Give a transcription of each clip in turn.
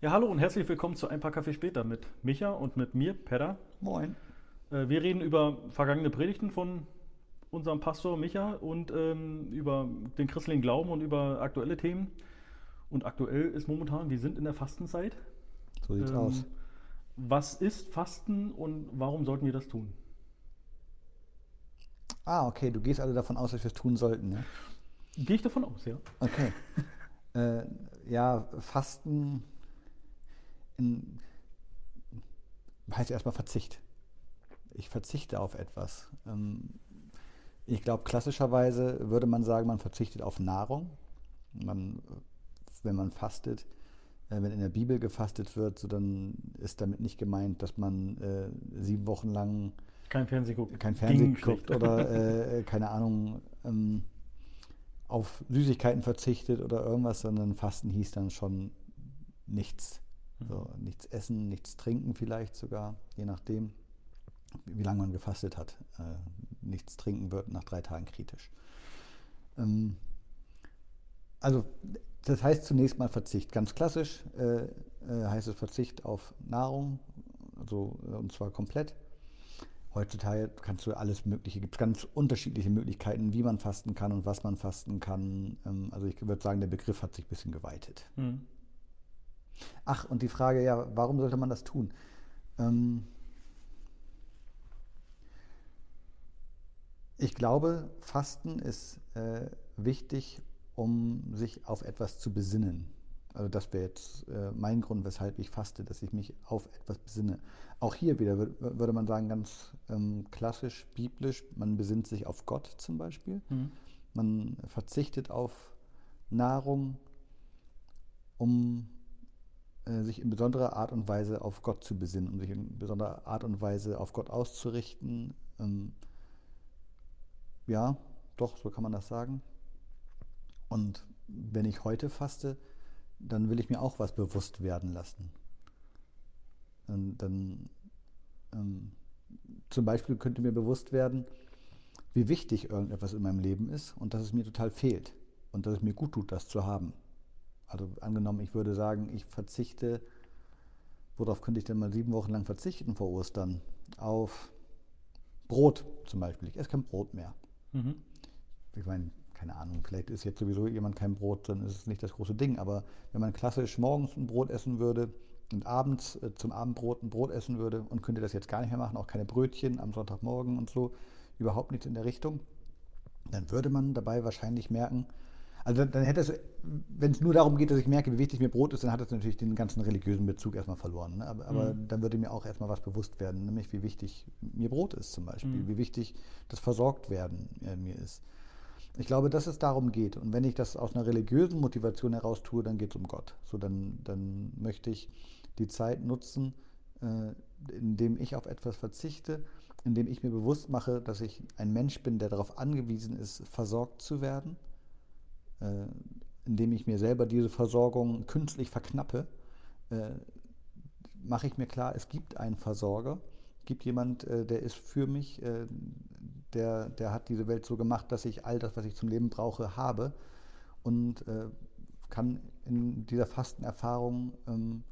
Ja, hallo und herzlich willkommen zu Ein paar Kaffee später mit Micha und mit mir, Pedda. Moin. Äh, wir reden über vergangene Predigten von unserem Pastor Micha und ähm, über den christlichen Glauben und über aktuelle Themen. Und aktuell ist momentan, wir sind in der Fastenzeit. So sieht's Ähm, aus. Was ist Fasten und warum sollten wir das tun? Ah, okay, du gehst also davon aus, dass wir es tun sollten, ja? Gehe ich davon aus, ja. Okay. äh, ja, Fasten in, heißt erstmal Verzicht. Ich verzichte auf etwas. Ähm, ich glaube, klassischerweise würde man sagen, man verzichtet auf Nahrung. Man, wenn man fastet, äh, wenn in der Bibel gefastet wird, so dann ist damit nicht gemeint, dass man äh, sieben Wochen lang Kein Fernsehen gucken. kein Fernsehen guckt oder äh, keine Ahnung ähm, auf Süßigkeiten verzichtet oder irgendwas, sondern Fasten hieß dann schon nichts. So, nichts essen, nichts trinken vielleicht sogar, je nachdem, wie lange man gefastet hat. Äh, nichts trinken wird nach drei Tagen kritisch. Ähm, also das heißt zunächst mal Verzicht. Ganz klassisch äh, äh, heißt es Verzicht auf Nahrung, also, und zwar komplett. Heutzutage kannst du alles Mögliche, gibt es ganz unterschiedliche Möglichkeiten, wie man fasten kann und was man fasten kann. Ähm, also ich würde sagen, der Begriff hat sich ein bisschen geweitet. Hm. Ach, und die Frage, ja, warum sollte man das tun? Ähm, ich glaube, Fasten ist äh, wichtig, um sich auf etwas zu besinnen. Also das wäre jetzt äh, mein Grund, weshalb ich faste, dass ich mich auf etwas besinne. Auch hier wieder wür- würde man sagen, ganz ähm, klassisch, biblisch, man besinnt sich auf Gott zum Beispiel. Hm. Man verzichtet auf Nahrung, um sich in besonderer Art und Weise auf Gott zu besinnen, um sich in besonderer Art und Weise auf Gott auszurichten. Ähm, ja, doch, so kann man das sagen. Und wenn ich heute faste, dann will ich mir auch was bewusst werden lassen. Und dann ähm, zum Beispiel könnte mir bewusst werden, wie wichtig irgendetwas in meinem Leben ist und dass es mir total fehlt und dass es mir gut tut, das zu haben. Also angenommen, ich würde sagen, ich verzichte, worauf könnte ich denn mal sieben Wochen lang verzichten vor Ostern? Auf Brot zum Beispiel. Ich esse kein Brot mehr. Mhm. Ich meine, keine Ahnung, vielleicht ist jetzt sowieso jemand kein Brot, dann ist es nicht das große Ding. Aber wenn man klassisch morgens ein Brot essen würde und abends äh, zum Abendbrot ein Brot essen würde und könnte das jetzt gar nicht mehr machen, auch keine Brötchen am Sonntagmorgen und so, überhaupt nichts in der Richtung, dann würde man dabei wahrscheinlich merken, also dann, hätte es, wenn es nur darum geht, dass ich merke, wie wichtig mir Brot ist, dann hat es natürlich den ganzen religiösen Bezug erstmal verloren. Ne? Aber, aber Mhm. dann würde mir auch erstmal was bewusst werden, nämlich wie wichtig mir Brot ist zum Beispiel, Mhm. wie wichtig das Versorgtwerden äh, mir ist. Ich glaube, dass es darum geht. Und wenn ich das aus einer religiösen Motivation heraus tue, dann geht es um Gott. So, dann, dann möchte ich die Zeit nutzen, äh, indem ich auf etwas verzichte, indem ich mir bewusst mache, dass ich ein Mensch bin, der darauf angewiesen ist, versorgt zu werden, äh, indem ich mir selber diese Versorgung künstlich verknappe, äh, mache ich mir klar, es gibt einen Versorger, gibt jemand, äh, der ist für mich, äh, der, der hat diese Welt so gemacht, dass ich all das, was ich zum Leben brauche, habe und äh, kann in dieser Fastenerfahrung ähm,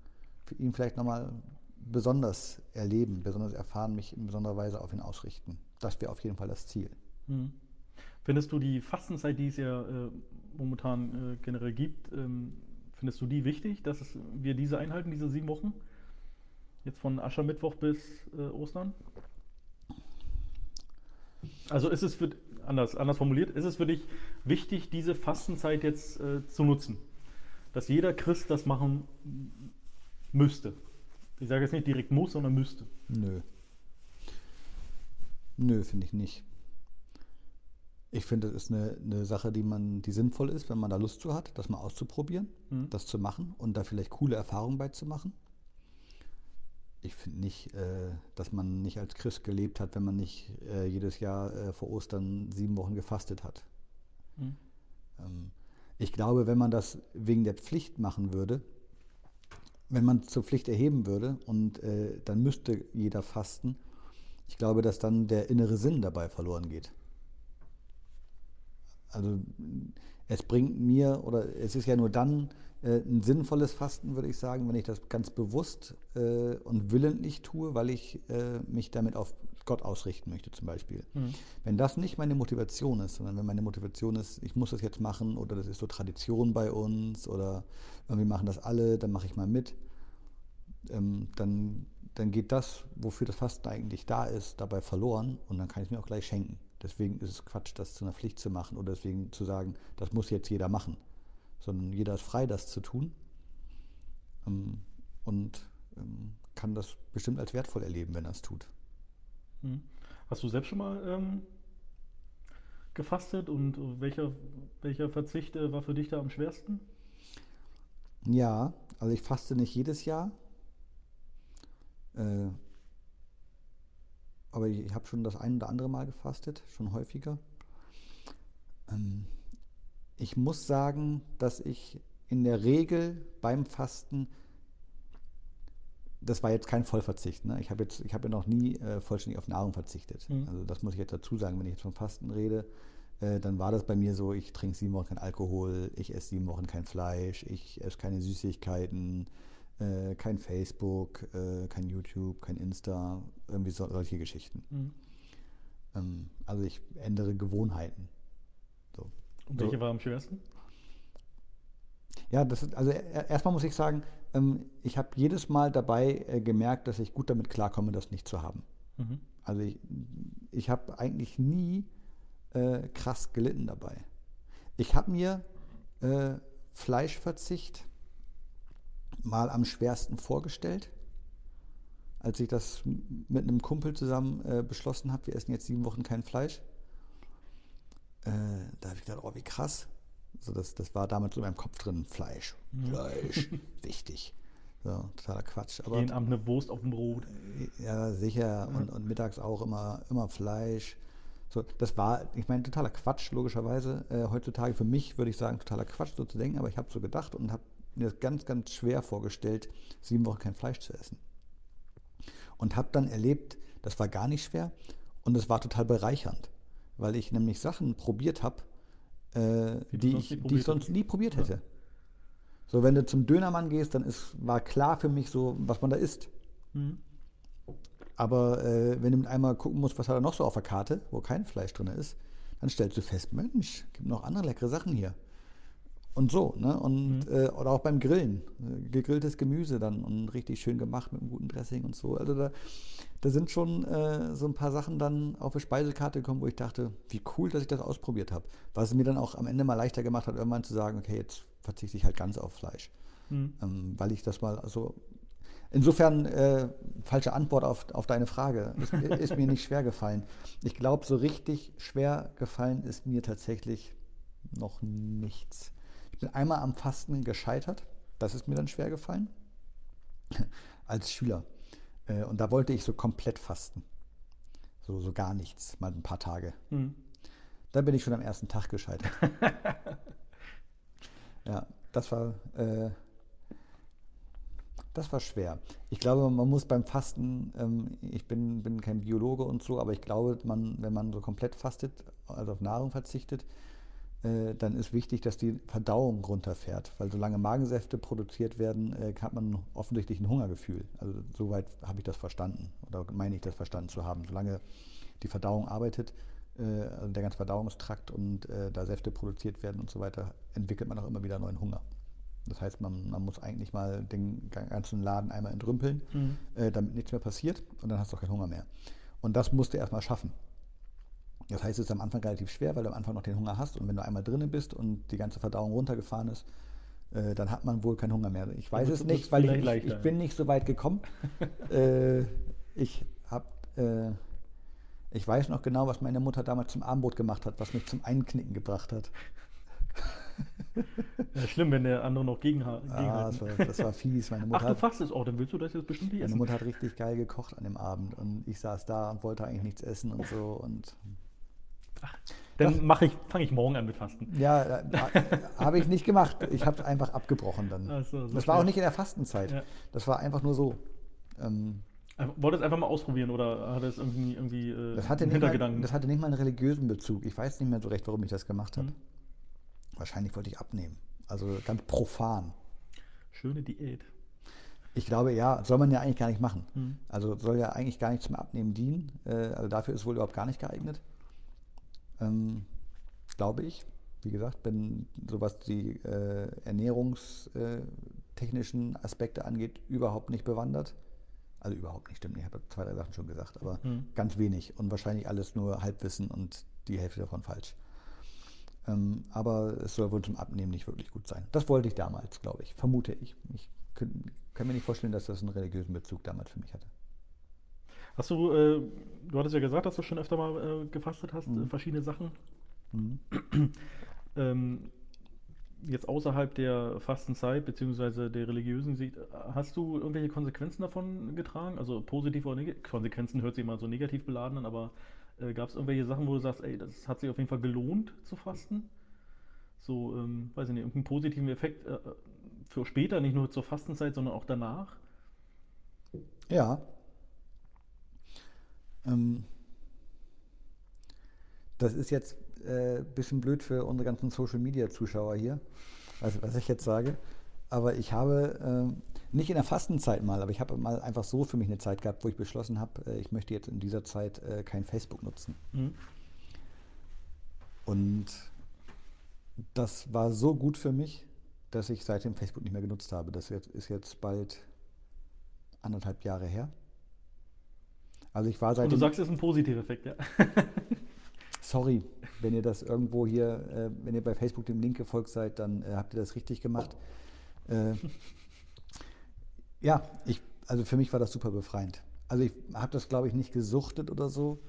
ihn vielleicht nochmal besonders erleben, besonders erfahren, mich in besonderer Weise auf ihn ausrichten. Das wäre auf jeden Fall das Ziel. Hm. Findest du die Fastenzeit, die es ja äh, momentan äh, generell gibt, ähm, findest du die wichtig, dass es, wir diese einhalten, diese sieben Wochen? Jetzt von Aschermittwoch bis äh, Ostern? Also ist es für, anders, anders formuliert, ist es für dich wichtig, diese Fastenzeit jetzt äh, zu nutzen? Dass jeder Christ das machen müsste. Ich sage jetzt nicht direkt muss, sondern müsste. Nö. Nö, finde ich nicht. Ich finde, das ist eine, eine Sache, die man, die sinnvoll ist, wenn man da Lust zu hat, das mal auszuprobieren, Mhm. das zu machen und da vielleicht coole Erfahrungen bei zu machen. Ich finde nicht, äh, dass man nicht als Christ gelebt hat, wenn man nicht äh, jedes Jahr äh, vor Ostern sieben Wochen gefastet hat. Mhm. Ähm, ich glaube, wenn man das wegen der Pflicht machen würde, wenn man es zur Pflicht erheben würde und äh, dann müsste jeder fasten, ich glaube, dass dann der innere Sinn dabei verloren geht. Also Es bringt mir, oder es ist ja nur dann äh, ein sinnvolles Fasten, würde ich sagen, wenn ich das ganz bewusst äh, und willentlich tue, weil ich äh, mich damit auf Gott ausrichten möchte zum Beispiel. Mhm. Wenn das nicht meine Motivation ist, sondern wenn meine Motivation ist, ich muss das jetzt machen oder das ist so Tradition bei uns oder irgendwie machen das alle, dann mache ich mal mit, ähm, dann, dann geht das, wofür das Fasten eigentlich da ist, dabei verloren und dann kann ich es mir auch gleich schenken. Deswegen ist es Quatsch, das zu einer Pflicht zu machen oder deswegen zu sagen, das muss jetzt jeder machen. Sondern jeder ist frei, das zu tun ähm, und ähm, kann das bestimmt als wertvoll erleben, wenn er es tut. Mhm. Hast du selbst schon mal ähm, gefastet und welcher, welcher Verzicht äh, war für dich da am schwersten? Ja, also ich faste nicht jedes Jahr. Äh, aber ich, habe schon das ein oder andere Mal gefastet, schon häufiger. Ähm, ich muss sagen, dass ich in der Regel beim Fasten, das war jetzt kein Vollverzicht. Ne? Ich habe jetzt, ich habe ja noch nie äh, vollständig auf Nahrung verzichtet. Mhm. Also das muss ich jetzt dazu sagen, wenn ich jetzt vom Fasten rede, äh, dann war das bei mir so, ich trinke sieben Wochen kein Alkohol, ich esse sieben Wochen kein Fleisch, ich esse keine Süßigkeiten, äh, kein Facebook, äh, kein YouTube, kein Insta, irgendwie so, solche Geschichten. Mhm. Ähm, also ich ändere Gewohnheiten. So. Und So. welche war am schwersten? Ja, das ist, also er- erstmal muss ich sagen, ähm, ich habe jedes Mal dabei äh, gemerkt, dass ich gut damit klarkomme, das nicht zu haben. Mhm. Also ich, ich habe eigentlich nie äh, krass gelitten dabei. Ich habe mir äh, Fleischverzicht mal am schwersten vorgestellt, als ich das mit einem Kumpel zusammen äh, beschlossen habe, wir essen jetzt sieben Wochen kein Fleisch. Äh, da habe ich gedacht, oh, wie krass. Also das, das war damals so in meinem Kopf drin, Fleisch, Fleisch, wichtig. So, totaler Quatsch. Aber Jeden Abend eine Wurst auf dem Brot. ja, sicher. Und, und mittags auch immer, immer Fleisch. So, das war, ich meine, totaler Quatsch, logischerweise. Äh, heutzutage für mich würde ich sagen, totaler Quatsch, so zu denken, aber ich habe so gedacht und habe mir das ganz, ganz schwer vorgestellt, sieben Wochen kein Fleisch zu essen. Und habe dann erlebt, das war gar nicht schwer und es war total bereichernd, weil ich nämlich Sachen probiert habe, äh, Die ich, die ich sonst nie probiert Ja. hätte. So, wenn du zum Dönermann gehst, dann ist, war klar für mich so, was man da isst. Mhm. Aber äh, wenn du mit einmal gucken musst, was hat er noch so auf der Karte, wo kein Fleisch drin ist, dann stellst du fest, Mensch, gibt noch andere leckere Sachen hier. Und so, ne? Und, äh, oder auch beim Grillen. Äh, Gegrilltes Gemüse dann und richtig schön gemacht mit einem guten Dressing und so. Also da, da sind schon äh, so ein paar Sachen dann auf die Speisekarte gekommen, wo ich dachte, wie cool, dass ich das ausprobiert habe. Was es mir dann auch am Ende mal leichter gemacht hat, irgendwann zu sagen, okay, jetzt verzichte ich halt ganz auf Fleisch. Mhm. Ähm, weil ich das mal so. Insofern, äh, falsche Antwort auf, auf deine Frage. Ist, ist mir nicht schwer gefallen. Ich glaube, so richtig schwer gefallen ist mir tatsächlich noch nichts. Ich bin einmal am Fasten gescheitert. Das ist mir dann schwer gefallen. Als Schüler. Äh, und da wollte ich so komplett fasten. So, so gar nichts, mal ein paar Tage. Mhm. Da bin ich schon am ersten Tag gescheitert. ja, das war, äh, das war schwer. Ich glaube, man muss beim Fasten, ähm, ich bin, bin kein Biologe und so, aber ich glaube, man, wenn man so komplett fastet, also auf Nahrung verzichtet, dann ist wichtig, dass die Verdauung runterfährt. Weil solange Magensäfte produziert werden, äh, hat man offensichtlich ein Hungergefühl. Also soweit habe ich das verstanden oder meine ich das verstanden zu haben. Solange die Verdauung arbeitet, äh, also der ganze Verdauungstrakt und äh, da Säfte produziert werden und so weiter, entwickelt man auch immer wieder neuen Hunger. Das heißt, man, man muss eigentlich mal den ganzen Laden einmal entrümpeln, Mhm. äh, damit nichts mehr passiert und dann hast du auch keinen Hunger mehr. Und das musst du erstmal schaffen. Das heißt, es ist am Anfang relativ schwer, weil du am Anfang noch den Hunger hast und wenn du einmal drinnen bist und die ganze Verdauung runtergefahren ist, äh, dann hat man wohl keinen Hunger mehr. Ich weiß es nicht, weil ich, ich, ich bin nicht so weit gekommen. äh, ich habe, äh, ich weiß noch genau, was meine Mutter damals zum Abendbrot gemacht hat, was mich zum Einknicken gebracht hat. Ja, schlimm, wenn der andere noch gegen, Ah, das, war, das war fies. Meine Ach, Mutter, du hat, fastest auch, dann willst du das jetzt bestimmt nicht meine essen. Mutter hat richtig geil gekocht an dem Abend und ich saß da und wollte eigentlich nichts essen und so und Dann mache ich, fange ich morgen an mit Fasten. Ja, äh, habe ich nicht gemacht. Ich habe einfach abgebrochen dann. So, so das war auch schnell. nicht in der Fastenzeit. Ja. Das war einfach nur so. Ähm, Einfach- Wollte es einfach mal ausprobieren oder hat es irgendwie, irgendwie äh, das, hatte nicht mal, Hintergedanken? das hatte nicht mal einen religiösen Bezug. Ich weiß nicht mehr so recht, warum ich das gemacht habe. Mhm. Wahrscheinlich wollte ich abnehmen. Also ganz profan. Schöne Diät. Ich glaube, ja, soll man ja eigentlich gar nicht machen. Mhm. Also soll ja eigentlich gar nicht zum Abnehmen dienen. Äh, also dafür ist es wohl überhaupt gar nicht geeignet. Ähm, glaube ich. Wie gesagt, bin so was die äh, ernährungstechnischen Aspekte angeht, überhaupt nicht bewandert. Also überhaupt nicht, stimmt nicht. Ich habe zwei, drei Sachen schon gesagt, aber Mhm. ganz wenig und wahrscheinlich alles nur Halbwissen und die Hälfte davon falsch. Ähm, aber es soll wohl zum Abnehmen nicht wirklich gut sein. Das wollte ich damals, glaube ich, vermute ich. Ich kann mir nicht vorstellen, dass das einen religiösen Bezug damals für mich hatte. Hast du, äh, du hattest ja gesagt, dass du schon öfter mal äh, gefastet hast, Mhm. äh, verschiedene Sachen. Mhm. Ähm, jetzt außerhalb der Fastenzeit beziehungsweise der religiösen Sicht, hast du irgendwelche Konsequenzen davon getragen? Also positive oder negative Konsequenzen hört sich immer so negativ beladen an, aber äh, gab es irgendwelche Sachen, wo du sagst, ey, das hat sich auf jeden Fall gelohnt zu fasten? So, ähm, weiß ich nicht, irgendeinen positiven Effekt äh, für später, nicht nur zur Fastenzeit, sondern auch danach? Ja. Ähm, das ist jetzt ein äh, bisschen blöd für unsere ganzen Social Media Zuschauer hier, also was ich jetzt sage. Aber ich habe ähm, nicht in der Fastenzeit mal, aber ich habe mal einfach so für mich eine Zeit gehabt, wo ich beschlossen habe, äh, ich möchte jetzt in dieser Zeit äh, kein Facebook nutzen. Mhm. Und das war so gut für mich, dass ich seitdem Facebook nicht mehr genutzt habe. Das ist jetzt bald anderthalb Jahre her. Also ich war Und du sagst, es ist ein positiver Effekt, ja. Sorry, wenn ihr das irgendwo hier, äh, wenn ihr bei Facebook dem Link gefolgt seid, dann äh, habt ihr das richtig gemacht. Äh, ja, ich, also für mich war das super befreiend. Also ich habe das, glaube ich, nicht gesuchtet oder so,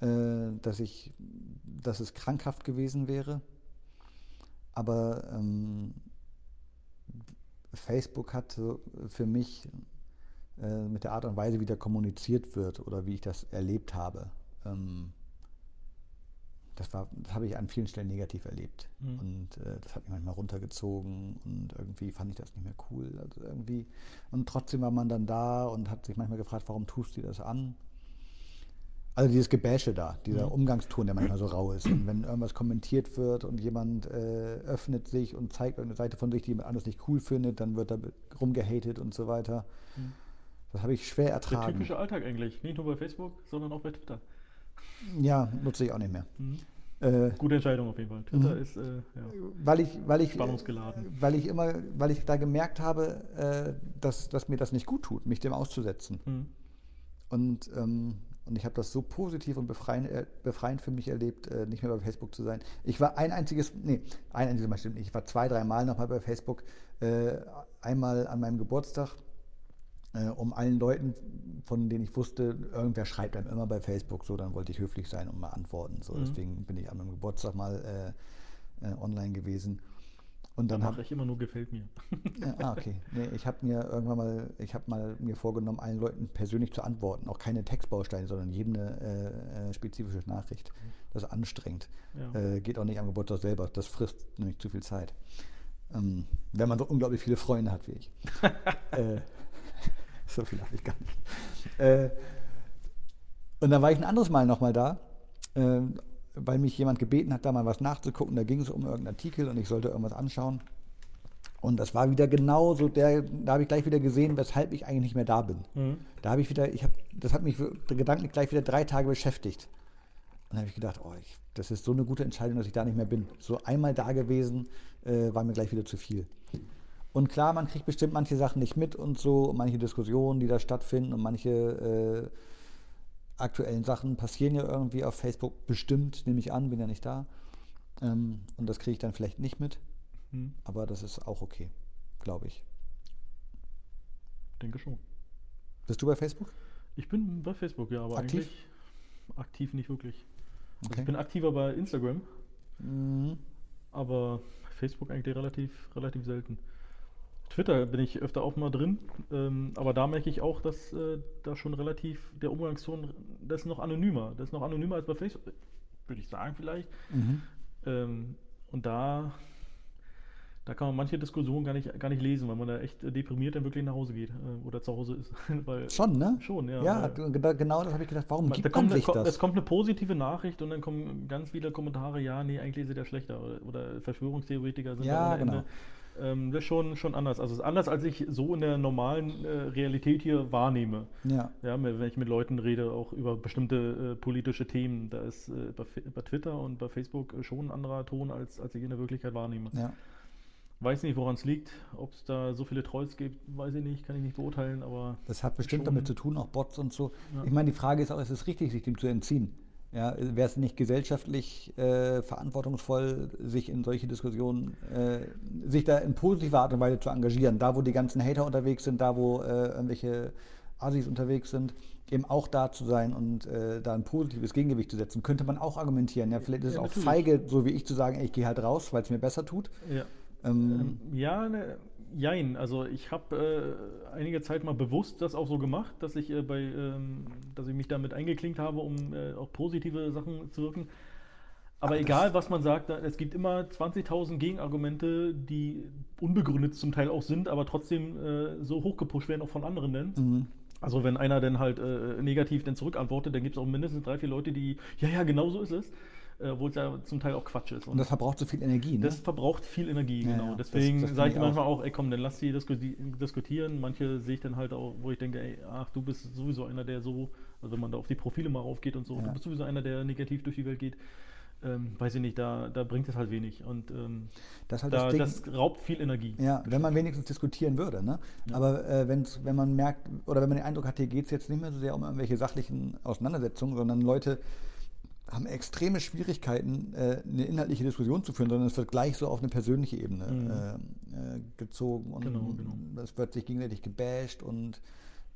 äh, dass ich, dass es krankhaft gewesen wäre. Aber ähm, Facebook hat für mich äh, mit der Art und Weise, wie da kommuniziert wird oder wie ich das erlebt habe, ähm, das, war, das habe ich an vielen Stellen negativ erlebt. Mhm. Und äh, das hat mich manchmal runtergezogen und irgendwie fand ich das nicht mehr cool. Also irgendwie, und trotzdem war man dann da und hat sich manchmal gefragt, warum tust du das an? Also dieses Gebäsche da, dieser Mhm. Umgangston, der manchmal so rau ist. Und wenn irgendwas kommentiert wird und jemand äh, öffnet sich und zeigt irgendeine Seite von sich, die jemand anderes nicht cool findet, dann wird da rumgehatet und so weiter. Mhm. Das habe ich schwer Der ertragen. typische Alltag eigentlich. Nicht nur bei Facebook, sondern auch bei Twitter. Ja, nutze ich auch nicht mehr. Mhm. Äh, Gute Entscheidung auf jeden Fall. Twitter Mhm. ist äh, ja, weil ich, weil ich, spannungsgeladen. weil ich immer, weil ich da gemerkt habe, äh, dass, dass mir das nicht gut tut, mich dem auszusetzen. Mhm. Und, ähm, und ich habe das so positiv und befreiend, äh, befreiend für mich erlebt, äh, nicht mehr bei Facebook zu sein. Ich war ein einziges, nee, ein einziges Mal stimmt nicht. Ich war zwei, drei Mal nochmal bei Facebook. Äh, einmal an meinem Geburtstag, äh, um allen Leuten, von denen ich wusste, irgendwer schreibt einem immer bei Facebook, so, dann wollte ich höflich sein und mal antworten. So, Mhm. deswegen bin ich an meinem Geburtstag mal äh, äh, online gewesen. Und Dann dann mache habe ich immer nur gefällt mir. ja, ah, okay. Nee, ich habe mir irgendwann mal, ich habe mal mir vorgenommen, allen Leuten persönlich zu antworten. Auch keine Textbausteine, sondern jedem eine äh, äh, spezifische Nachricht. Das ist anstrengend. Ja. Äh, geht auch nicht am Geburtstag selber. Das frisst nämlich zu viel Zeit. Ähm, wenn man so unglaublich viele Freunde hat wie ich. äh, so viel habe ich gar nicht. Äh, und dann war ich ein anderes Mal nochmal da, äh, weil mich jemand gebeten hat, da mal was nachzugucken. Da ging es um irgendeinen Artikel und ich sollte irgendwas anschauen. Und das war wieder genau so der, da habe ich gleich wieder gesehen, weshalb ich eigentlich nicht mehr da bin. Mhm. Da habe ich wieder, ich habe, das hat mich gedanklich gleich wieder drei Tage beschäftigt. Und dann habe ich gedacht, oh, ich, das ist so eine gute Entscheidung, dass ich da nicht mehr bin. So einmal da gewesen, äh, war mir gleich wieder zu viel. Und klar, man kriegt bestimmt manche Sachen nicht mit und so, und manche Diskussionen, die da stattfinden und manche äh, aktuellen Sachen passieren ja irgendwie auf Facebook bestimmt, nehme ich an, bin ja nicht da. Ähm, und das kriege ich dann vielleicht nicht mit, Mhm. aber das ist auch okay, glaube ich. Denke schon. Bist du bei Facebook? Ich bin bei Facebook, ja, aber Aktiv? eigentlich aktiv nicht wirklich. Also Okay. ich bin aktiver bei Instagram, Mhm. aber Facebook eigentlich relativ, relativ selten. Twitter bin ich öfter auch mal drin, ähm, aber da merke ich auch, dass äh, da schon relativ der Umgangston, das ist noch anonymer. Das ist noch anonymer als bei Facebook, würde ich sagen vielleicht. Mhm. Ähm, und da, Da kann man manche Diskussionen gar nicht, gar nicht lesen, weil man da echt deprimiert dann wirklich nach Hause geht äh, oder zu Hause ist. weil, Schon, ne? Schon, ja. Ja, genau das habe ich gedacht. Warum Man- gibt da man kommt, eine- sich ko- das? Es kommt eine positive Nachricht und dann kommen ganz viele Kommentare, ja, nee, eigentlich ist er schlechter oder, oder Verschwörungstheoretiker sind Ja, genau. Ende. Ähm, das ist schon, schon anders. Also es ist anders, als ich so in der normalen äh, Realität hier wahrnehme. Ja, Ja, wenn ich mit Leuten rede, auch über bestimmte äh, politische Themen, da ist äh, bei, bei Twitter und bei Facebook äh, schon ein anderer Ton, als, als ich in der Wirklichkeit wahrnehme. ja. Weiß nicht, woran es liegt, ob es da so viele Trolls gibt, weiß ich nicht, kann ich nicht beurteilen, aber Das hat bestimmt Schon. damit zu tun, auch Bots und so. Ja. Ich meine, die Frage ist auch, ist es richtig, sich dem zu entziehen? Ja, Wäre es nicht gesellschaftlich äh, verantwortungsvoll, sich in solche Diskussionen, äh, sich da in positiver Art und Weise zu engagieren? Da, wo die ganzen Hater unterwegs sind, da, wo äh, irgendwelche Assis unterwegs sind, eben auch da zu sein und äh, da ein positives Gegengewicht zu setzen, könnte man auch argumentieren. Ja, vielleicht ist es Ja, auch natürlich. feige, so wie ich, zu sagen, ey, ich gehe halt raus, weil es mir besser tut. ja. Ähm, Ähm, ja, ne, jein. Also ich habe äh, einige Zeit mal bewusst das auch so gemacht, dass ich äh, bei, ähm, dass ich mich damit eingeklinkt habe, um äh, auch positive Sachen zu wirken. Aber Aber egal, was man sagt, da- es gibt immer 20.000 Gegenargumente, die unbegründet zum Teil auch sind, aber trotzdem äh, so hochgepusht werden, auch von anderen dann. mhm. Also wenn einer dann halt äh, negativ dann zurückantwortet, dann gibt es auch mindestens drei, vier Leute, die, ja, ja, genau so ist es, äh, obwohl es ja zum Teil auch Quatsch ist. Und das verbraucht so viel Energie, ne? Das verbraucht viel Energie, Ja, genau. ja, Deswegen sage ich manchmal auch, ey komm, dann lass die disku- diskutieren. Manche sehe ich dann halt auch, wo ich denke, ey, ach, du bist sowieso einer, der so, also wenn man da auf die Profile mal raufgeht und so, Ja. du bist sowieso einer, der negativ durch die Welt geht. Ähm, weiß ich nicht, da, da bringt es halt wenig. Und ähm, Das halt da, das Ding. das raubt viel Energie. Ja, wenn man wenigstens diskutieren würde. Ne? Ja. Aber äh, wenn man merkt, oder wenn man den Eindruck hat, hier geht es jetzt nicht mehr so sehr um irgendwelche sachlichen Auseinandersetzungen, sondern Leute haben extreme Schwierigkeiten, äh, eine inhaltliche Diskussion zu führen, sondern es wird gleich so auf eine persönliche Ebene Mhm. äh, äh, gezogen und Genau, genau. es wird sich gegenseitig gebasht und,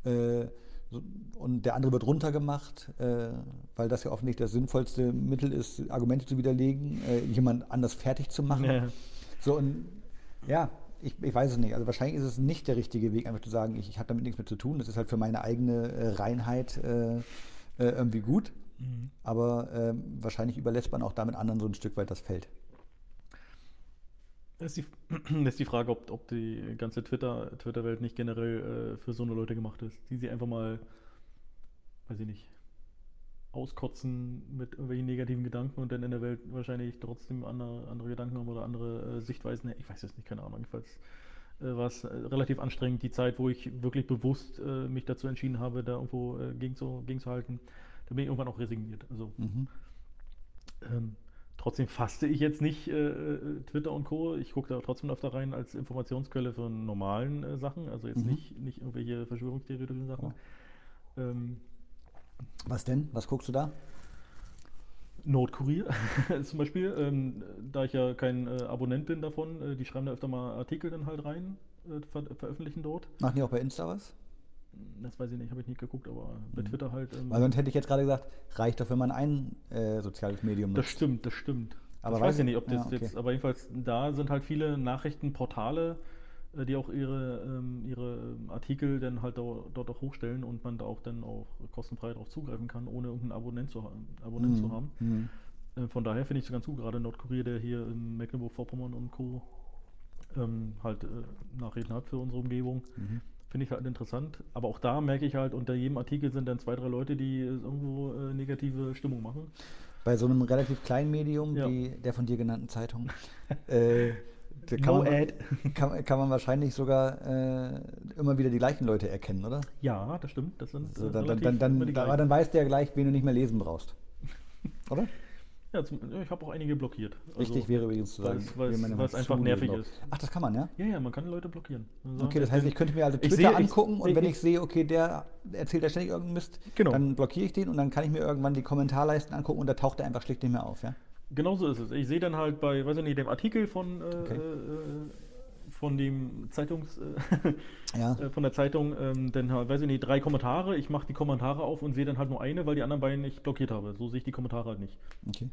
äh, so, und der andere wird runtergemacht, weil das ja offensichtlich das sinnvollste Mittel ist, Argumente zu widerlegen, jemand anders fertig zu machen. Ja. So und ja, ich, ich weiß es nicht. Also wahrscheinlich ist es nicht der richtige Weg, einfach zu sagen, ich, ich habe damit nichts mehr zu tun. Das ist halt für meine eigene Reinheit irgendwie gut. Mhm. Aber ähm, wahrscheinlich überlässt man auch damit anderen so ein Stück weit das Feld. Das ist die, das ist die Frage, ob, ob die ganze Twitter- Twitter-Welt nicht generell äh, für so eine Leute gemacht ist, die sie einfach mal, weiß ich nicht, auskotzen mit irgendwelchen negativen Gedanken und dann in der Welt wahrscheinlich trotzdem andere, andere Gedanken haben oder andere äh, Sichtweisen. Ich weiß es nicht, keine Ahnung. Jedenfalls äh, war es äh, relativ anstrengend, die Zeit, wo ich wirklich bewusst äh, mich dazu entschieden habe, da irgendwo äh, gegen zu, gegenzuhalten. Da bin ich irgendwann auch resigniert. Also Mhm. ähm, trotzdem faste ich jetzt nicht äh, äh, Twitter und Co. Ich gucke da trotzdem öfter rein als Informationsquelle für normalen äh, Sachen, also jetzt Mhm. nicht, nicht irgendwelche verschwörungstheoretischen Sachen. Ähm, Was denn? Was guckst du da? Nordkurier zum Beispiel, ähm, da ich ja kein äh, Abonnent bin davon, äh, die schreiben da öfter mal Artikel dann halt rein, äh, ver veröffentlichen dort. Machen die auch bei Insta was? Das weiß ich nicht, habe ich nicht geguckt, aber bei Mhm. Twitter halt. ähm, Weil sonst hätte ich jetzt gerade gesagt, reicht doch, wenn man ein äh, soziales Medium Das nutzt. stimmt, das stimmt. Aber ich weiß ja ich- nicht, ob das ja, okay. jetzt, aber jedenfalls da sind halt viele Nachrichtenportale, äh, die auch ihre, ähm, ihre ähm, Artikel dann halt dau- dort auch hochstellen und man da auch dann auch kostenfrei darauf zugreifen kann, ohne irgendeinen Abonnent zu, Abonnent zu Mhm. haben. Mhm. Äh, von daher finde ich es ganz gut, gerade Nordkorea, der hier in Mecklenburg-Vorpommern und Co. Ähm, halt äh, Nachrichten hat für unsere Umgebung. Mhm. Finde ich halt interessant. Aber auch da merke ich halt, unter jedem Artikel sind dann zwei, drei Leute, die irgendwo äh, negative Stimmung machen. Bei so einem relativ kleinen Medium Ja. wie der von dir genannten Zeitung äh, kann, No man, ad. kann, kann man wahrscheinlich sogar äh, immer wieder die gleichen Leute erkennen, oder? Ja, das stimmt. Das sind So, äh, dann, dann, dann, dann, die aber gleichen. dann weißt du ja gleich, wen du nicht mehr lesen brauchst. Oder? Ja, zum, ich habe auch einige blockiert. Richtig Also, wäre übrigens zu sagen, weil's immer einfach nervig ist. Ach, das kann man, ja? Ja, ja, man kann Leute blockieren. Also, Okay, das heißt, ich könnte mir also Ich Twitter sehe- ich- angucken und ich- wenn ich- ich sehe, okay, der erzählt ja ständig irgendeinen Mist, Genau. dann blockiere ich den und dann kann ich mir irgendwann die Kommentarleisten angucken und da taucht er einfach schlicht nicht mehr auf, ja? Genau so ist es. Ich sehe dann halt bei, weiß ich nicht, dem Artikel von, äh, Okay. äh, von dem Zeitungs, äh, Ja. äh, von der Zeitung, ähm, dann halt, weiß ich nicht, drei Kommentare. Ich mache die Kommentare auf und sehe dann halt nur eine, weil die anderen beiden ich blockiert habe. So sehe ich die Kommentare halt nicht. Okay.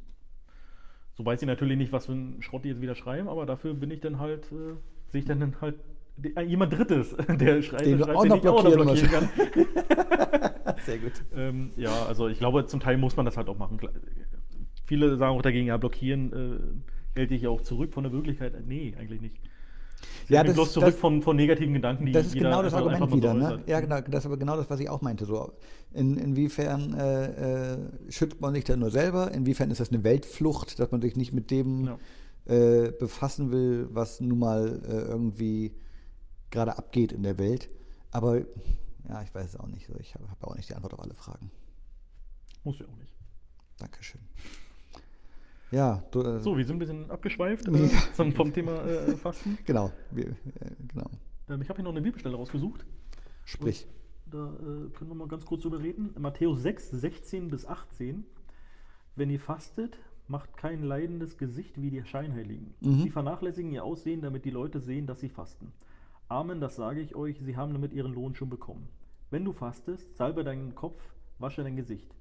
So weiß ich natürlich nicht, was für ein Schrott die jetzt wieder schreiben, aber dafür bin ich dann halt, äh, sehe ich dann halt äh, jemand Drittes, der schreibt, Den schreibt, auch den noch ich auch noch blockieren kann. Sehr gut. Ähm, ja, also ich glaube, zum Teil muss man das halt auch machen. Viele sagen auch dagegen, ja, blockieren äh, hält dich ja auch zurück von der Wirklichkeit. Nee, eigentlich nicht. Ja, das, bloß zurück von, von negativen Gedanken, die Das ist genau das Argument wieder. so Ne? Ja, genau, das ist aber genau das, was ich auch meinte. So, in, inwiefern äh, äh, schützt man sich da nur selber? Inwiefern ist das eine Weltflucht, dass man sich nicht mit dem Ja. äh, befassen will, was nun mal äh, irgendwie gerade abgeht in der Welt? Aber ja, ich weiß es auch nicht. So, Ich habe hab auch nicht die Antwort auf alle Fragen. Muss ja auch nicht. Dankeschön. Ja, du, äh, So, wir sind ein bisschen abgeschweift äh, zum, vom Thema äh, Fasten. genau. Wir, äh, genau. Ähm, ich habe hier noch eine Bibelstelle rausgesucht. Sprich. Da äh, können wir mal ganz kurz drüber reden. Matthäus 6, 16 bis 18. Wenn ihr fastet, macht kein leidendes Gesicht wie die Scheinheiligen. Mhm. Sie vernachlässigen ihr Aussehen, damit die Leute sehen, dass sie fasten. Amen, das sage ich euch, sie haben damit ihren Lohn schon bekommen. Wenn du fastest, salbe deinen Kopf, wasche dein Gesicht.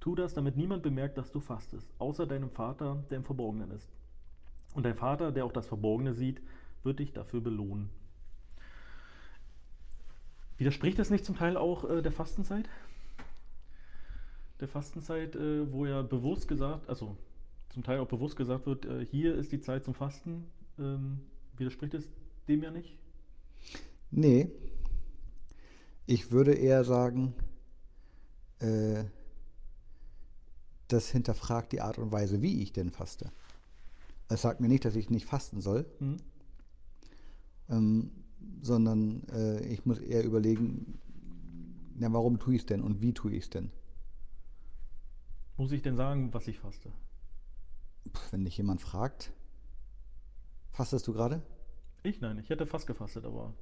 Tu das, damit niemand bemerkt, dass du fastest, außer deinem Vater, der im Verborgenen ist. Und dein Vater, der auch das Verborgene sieht, wird dich dafür belohnen. Widerspricht das nicht zum Teil auch äh, der Fastenzeit? Der Fastenzeit, äh, wo ja bewusst gesagt, also zum Teil auch bewusst gesagt wird, äh, hier ist die Zeit zum Fasten. Ähm, widerspricht es dem ja nicht? Nee. Ich würde eher sagen, äh, das hinterfragt die Art und Weise, wie ich denn faste. Es sagt mir nicht, dass ich nicht fasten soll, Hm? ähm, sondern äh, ich muss eher überlegen, ja, warum tue ich es denn und wie tue ich es denn? Muss ich denn sagen, was ich faste? Puh, wenn dich jemand fragt, fastest du gerade? Ich nein, ich hätte fast gefastet, aber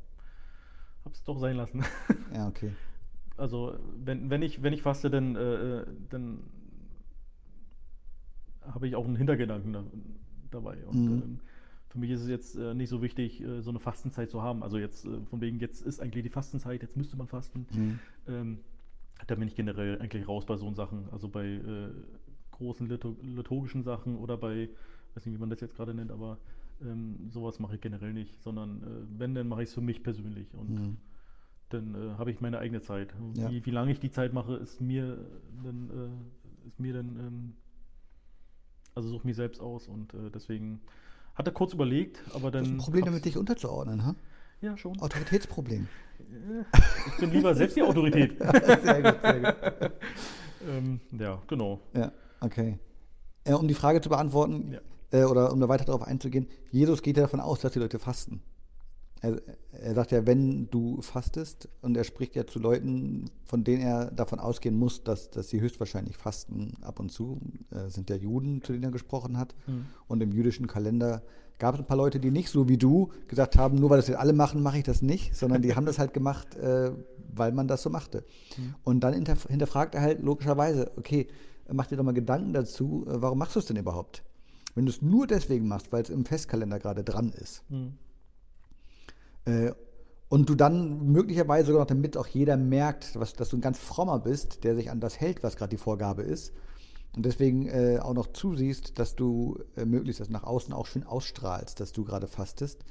hab's doch sein lassen. Ja, okay. Also wenn, wenn, ich, wenn ich faste, dann, äh, äh, dann habe ich auch einen Hintergedanken da, dabei. Und Mhm. ähm, für mich ist es jetzt äh, nicht so wichtig, äh, so eine Fastenzeit zu haben. Also jetzt äh, von wegen, jetzt ist eigentlich die Fastenzeit, jetzt müsste man fasten. Mhm. Ähm, da bin ich generell eigentlich raus bei so Sachen. Also bei äh, großen litur liturgischen Sachen oder bei, weiß nicht, wie man das jetzt gerade nennt, aber ähm, sowas mache ich generell nicht, sondern äh, wenn, dann mache ich es für mich persönlich und Mhm. dann äh, habe ich meine eigene Zeit. Ja. Wie, wie lange ich die Zeit mache, ist mir dann, ist mir dann, ähm, also suche mich selbst aus und äh, deswegen hat er kurz überlegt, aber dann. Das ist ein Problem damit, dich unterzuordnen, ha? Ja, schon. Autoritätsproblem. Ich bin lieber selbst die Autorität. sehr gut, sehr gut. ähm, ja, genau. Ja, okay. Äh, um die Frage zu beantworten, Ja. äh, oder um da weiter darauf einzugehen, Jesus geht ja davon aus, dass die Leute fasten. Er, er sagt ja, wenn du fastest, und er spricht ja zu Leuten, von denen er davon ausgehen muss, dass, dass sie höchstwahrscheinlich fasten ab und zu, äh, sind ja Juden, zu denen er gesprochen hat. Mhm. Und im jüdischen Kalender gab es ein paar Leute, die nicht so wie du gesagt haben, nur weil das jetzt alle machen, mache ich das nicht, sondern die haben das halt gemacht, äh, weil man das so machte. Mhm. Und dann hinterf hinterfragt er halt logischerweise, okay, mach dir doch mal Gedanken dazu, äh, warum machst du es denn überhaupt? Wenn du es nur deswegen machst, weil es im Festkalender gerade dran ist, Mhm. Äh, und du dann möglicherweise sogar noch, damit auch jeder merkt, was, dass du ein ganz frommer bist, der sich an das hält, was gerade die Vorgabe ist, und deswegen äh, auch noch zusiehst, dass du äh, möglichst das nach außen auch schön ausstrahlst, dass du gerade fastest,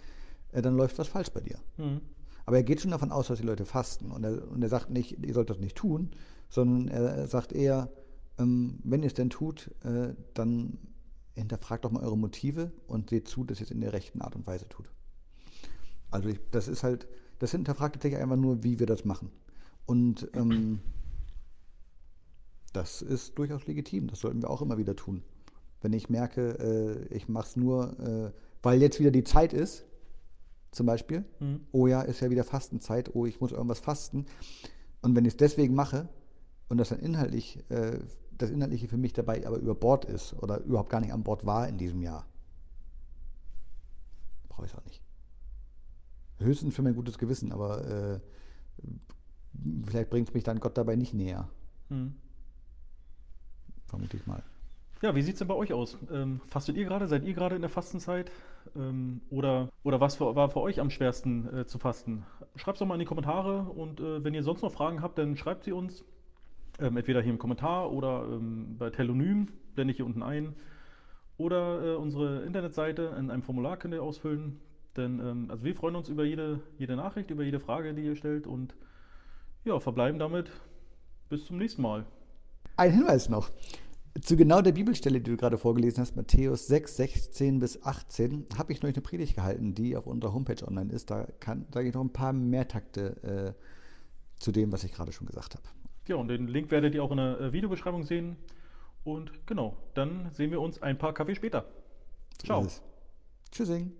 äh, dann läuft was falsch bei dir. Mhm. Aber er geht schon davon aus, dass die Leute fasten. Und er, und er sagt nicht, ihr sollt das nicht tun, sondern er sagt eher, ähm, wenn ihr es denn tut, äh, dann hinterfragt doch mal eure Motive und seht zu, dass ihr es in der rechten Art und Weise tut. Also ich, das ist halt, das hinterfragt tatsächlich einfach nur, wie wir das machen. Und ähm, das ist durchaus legitim. Das sollten wir auch immer wieder tun. Wenn ich merke, äh, ich mache es nur, äh, weil jetzt wieder die Zeit ist, zum Beispiel, Mhm. oh ja, ist ja wieder Fastenzeit, oh, ich muss irgendwas fasten. Und wenn ich es deswegen mache und das dann inhaltlich, äh, das Inhaltliche für mich dabei aber über Bord ist oder überhaupt gar nicht an Bord war in diesem Jahr, brauche ich es auch nicht. Höchstens für mein gutes Gewissen, aber äh, vielleicht bringt es mich dann Gott dabei nicht näher, Mhm. vermute ich mal. Ja, wie sieht es denn bei euch aus? Ähm, fastet ihr gerade? Seid ihr gerade in der Fastenzeit? Ähm, oder oder was für, war für euch am schwersten äh, zu fasten? Schreibt es doch mal in die Kommentare und äh, wenn ihr sonst noch Fragen habt, dann schreibt sie uns. Ähm, entweder hier im Kommentar oder ähm, bei Telonym, blende ich hier unten ein. Oder äh, unsere Internetseite in einem Formular könnt ihr ausfüllen. Denn ähm, also wir freuen uns über jede, jede Nachricht, über jede Frage, die ihr stellt und ja, verbleiben damit bis zum nächsten Mal. Ein Hinweis noch. Zu genau der Bibelstelle, die du gerade vorgelesen hast, Matthäus 6, 16 bis 18, habe ich neulich eine Predigt gehalten, die auf unserer Homepage online ist. Da sage ich noch ein paar mehr Takte äh, zu dem, was ich gerade schon gesagt habe. Ja, und den Link werdet ihr auch in der äh, Videobeschreibung sehen. Und genau, dann sehen wir uns ein paar Kaffee später. Ciao. Tschüssing.